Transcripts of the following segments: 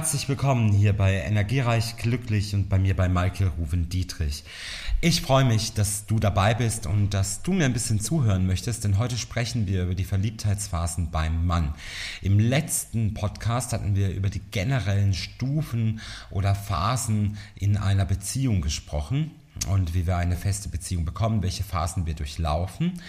Herzlich willkommen hier bei Energiereich Glücklich und bei mir bei Michael Ruven Dietrich. Ich freue mich, dass du dabei bist und dass du mir ein bisschen zuhören möchtest, denn heute sprechen wir über die Verliebtheitsphasen beim Mann. Im letzten Podcast hatten wir über die generellen Stufen oder Phasen in einer Beziehung gesprochen und wie wir eine feste Beziehung bekommen, welche Phasen wir durchlaufen.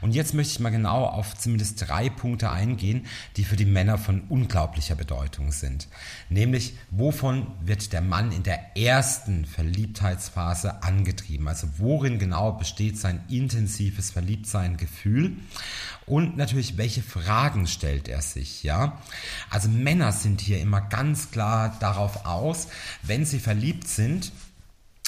Und jetzt möchte ich mal genau auf zumindest drei Punkte eingehen, die für die Männer von unglaublicher Bedeutung sind. Nämlich, wovon wird der Mann in der ersten Verliebtheitsphase angetrieben? Also worin genau besteht sein intensives Verliebtsein-Gefühl? Und natürlich, welche Fragen stellt er sich, ja? Also Männer sind hier immer ganz klar darauf aus, wenn sie verliebt sind,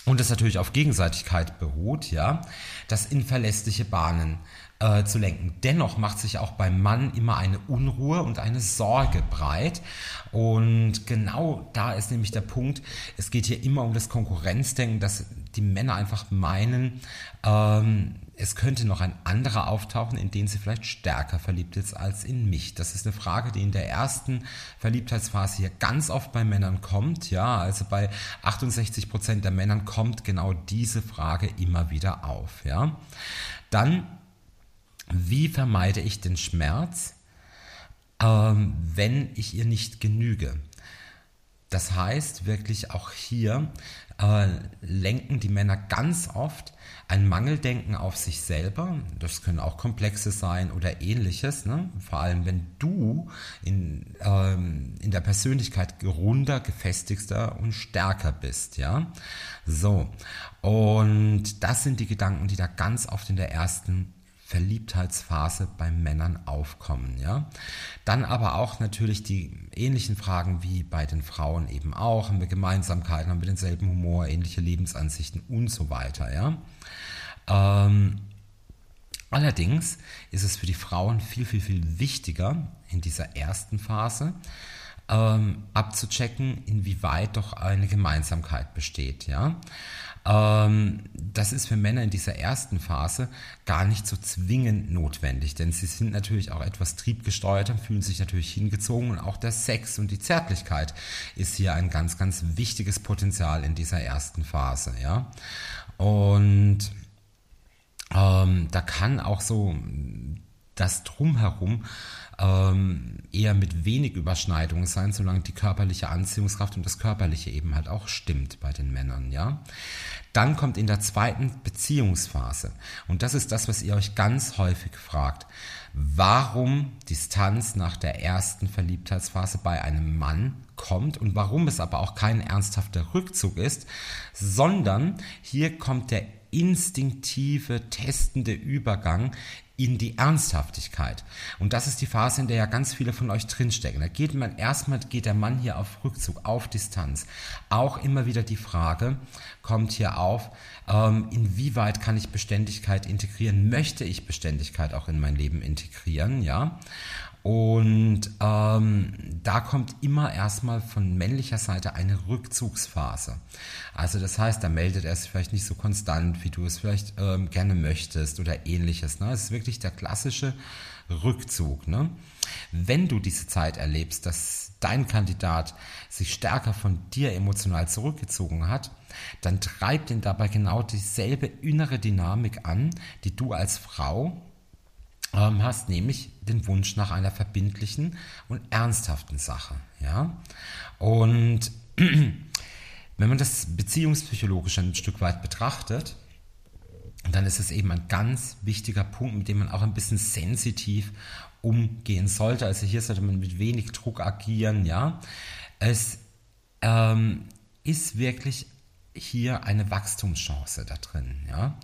und es natürlich auf Gegenseitigkeit beruht, ja, das in verlässliche Bahnen äh, zu lenken. Dennoch macht sich auch beim Mann immer eine Unruhe und eine Sorge breit. Und genau da ist nämlich der Punkt, es geht hier immer um das Konkurrenzdenken, dass die Männer einfach meinen, ähm, es könnte noch ein anderer auftauchen, in den sie vielleicht stärker verliebt ist als in mich. Das ist eine Frage, die in der ersten Verliebtheitsphase hier ganz oft bei Männern kommt. Ja, also bei 68 Prozent der Männern kommt genau diese Frage immer wieder auf. Ja, dann, wie vermeide ich den Schmerz, ähm, wenn ich ihr nicht genüge? Das heißt wirklich auch hier äh, lenken die Männer ganz oft ein Mangeldenken auf sich selber. Das können auch Komplexe sein oder ähnliches. Ne? Vor allem, wenn du in, ähm, in der Persönlichkeit runder, gefestigter und stärker bist. Ja, so. Und das sind die Gedanken, die da ganz oft in der ersten Verliebtheitsphase bei Männern aufkommen. Ja? Dann aber auch natürlich die ähnlichen Fragen wie bei den Frauen eben auch. Haben wir Gemeinsamkeiten, haben wir denselben Humor, ähnliche Lebensansichten und so weiter. Ja? Ähm, allerdings ist es für die Frauen viel, viel, viel wichtiger in dieser ersten Phase, ähm, abzuchecken, inwieweit doch eine Gemeinsamkeit besteht. Ja? Ähm, das ist für Männer in dieser ersten Phase gar nicht so zwingend notwendig, denn sie sind natürlich auch etwas triebgesteuert, fühlen sich natürlich hingezogen und auch der Sex und die Zärtlichkeit ist hier ein ganz, ganz wichtiges Potenzial in dieser ersten Phase. Ja? Und ähm, da kann auch so das Drumherum ähm, eher mit wenig Überschneidungen sein, solange die körperliche Anziehungskraft und das Körperliche eben halt auch stimmt bei den Männern, ja. Dann kommt in der zweiten Beziehungsphase, und das ist das, was ihr euch ganz häufig fragt, warum Distanz nach der ersten Verliebtheitsphase bei einem Mann kommt und warum es aber auch kein ernsthafter Rückzug ist, sondern hier kommt der instinktive, testende Übergang in die Ernsthaftigkeit. Und das ist die Phase, in der ja ganz viele von euch drinstecken. Da geht man erstmal, geht der Mann hier auf Rückzug, auf Distanz. Auch immer wieder die Frage kommt hier auf, ähm, inwieweit kann ich Beständigkeit integrieren? Möchte ich Beständigkeit auch in mein Leben integrieren? Ja. Und ähm, da kommt immer erstmal von männlicher Seite eine Rückzugsphase. Also das heißt, da meldet er sich vielleicht nicht so konstant, wie du es vielleicht ähm, gerne möchtest oder ähnliches. Ne? Es ist wirklich der klassische Rückzug. Ne? Wenn du diese Zeit erlebst, dass dein Kandidat sich stärker von dir emotional zurückgezogen hat, dann treibt ihn dabei genau dieselbe innere Dynamik an, die du als Frau ähm, hast, nämlich den Wunsch nach einer verbindlichen und ernsthaften Sache. Ja? Und wenn man das beziehungspsychologisch ein Stück weit betrachtet, dann ist es eben ein ganz wichtiger Punkt, mit dem man auch ein bisschen sensitiv umgehen sollte. Also hier sollte man mit wenig Druck agieren, ja. Es ähm, ist wirklich hier eine Wachstumschance da drin, ja.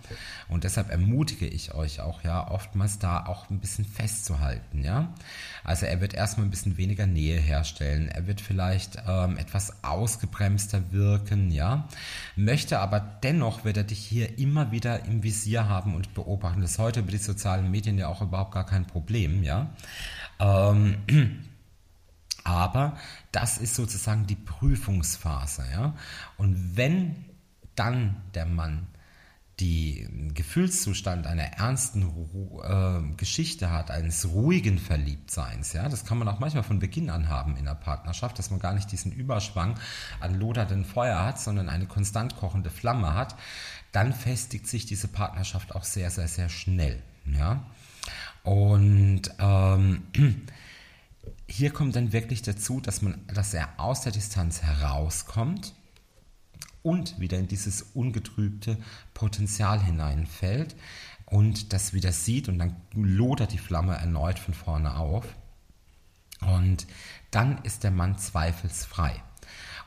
Und deshalb ermutige ich euch auch, ja, oftmals da auch ein bisschen festzuhalten, ja. Also er wird erstmal ein bisschen weniger Nähe herstellen, er wird vielleicht ähm, etwas ausgebremster wirken, ja. Möchte aber dennoch wird er dich hier immer wieder im Visier haben und beobachten. Das ist heute über die sozialen Medien ja auch überhaupt gar kein Problem, ja. Ähm, aber das ist sozusagen die Prüfungsphase. Ja? Und wenn dann der Mann die Gefühlszustand einer ernsten äh, Geschichte hat, eines ruhigen Verliebtseins, ja, das kann man auch manchmal von Beginn an haben in der Partnerschaft, dass man gar nicht diesen Überschwang an loderndem Feuer hat, sondern eine konstant kochende Flamme hat, dann festigt sich diese Partnerschaft auch sehr, sehr, sehr schnell, ja. Und ähm, hier kommt dann wirklich dazu, dass, man, dass er aus der Distanz herauskommt und wieder in dieses ungetrübte Potenzial hineinfällt und das wieder sieht und dann lodert die Flamme erneut von vorne auf. Und dann ist der Mann zweifelsfrei.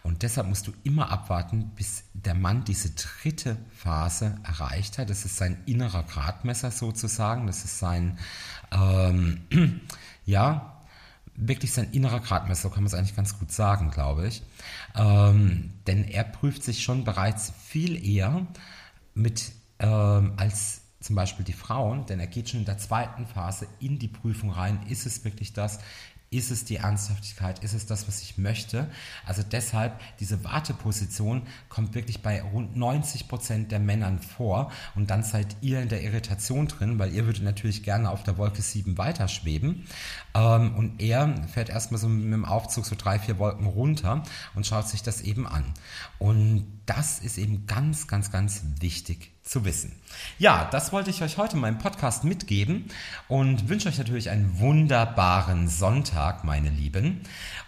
Und deshalb musst du immer abwarten, bis der Mann diese dritte Phase erreicht hat. Das ist sein innerer Gradmesser sozusagen. Das ist sein, ähm, ja, wirklich sein innerer Gradmesser, kann man es eigentlich ganz gut sagen, glaube ich. Ähm, denn er prüft sich schon bereits viel eher mit ähm, als zum Beispiel die Frauen, denn er geht schon in der zweiten Phase in die Prüfung rein. Ist es wirklich das? Ist es die Ernsthaftigkeit? Ist es das, was ich möchte? Also deshalb, diese Warteposition kommt wirklich bei rund 90 Prozent der Männern vor. Und dann seid ihr in der Irritation drin, weil ihr würdet natürlich gerne auf der Wolke 7 weiterschweben. Ähm, und er fährt erstmal so mit dem Aufzug so drei, vier Wolken runter und schaut sich das eben an. Und das ist eben ganz, ganz, ganz wichtig zu wissen. Ja, das wollte ich euch heute in meinem Podcast mitgeben und wünsche euch natürlich einen wunderbaren Sonntag, meine Lieben.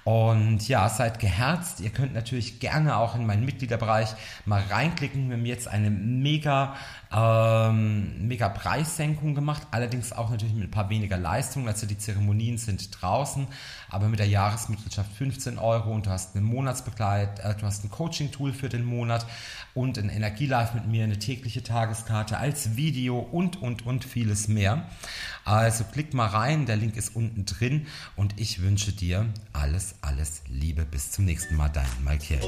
Und ja, seid geherzt. Ihr könnt natürlich gerne auch in meinen Mitgliederbereich mal reinklicken. Wir haben jetzt eine mega, ähm, mega Preissenkung gemacht. Allerdings auch natürlich mit ein paar weniger Leistungen. Also die Zeremonien sind draußen, aber mit der Jahresmitgliedschaft 15 Euro und du hast eine Monatsbegleit, äh, du hast ein Coaching-Tool für den Monat und ein Energielive mit mir, eine tägliche Tageskarte als Video und, und, und vieles mehr. Also klick mal rein, der Link ist unten drin und ich wünsche dir alles, alles Liebe. Bis zum nächsten Mal, dein Michael.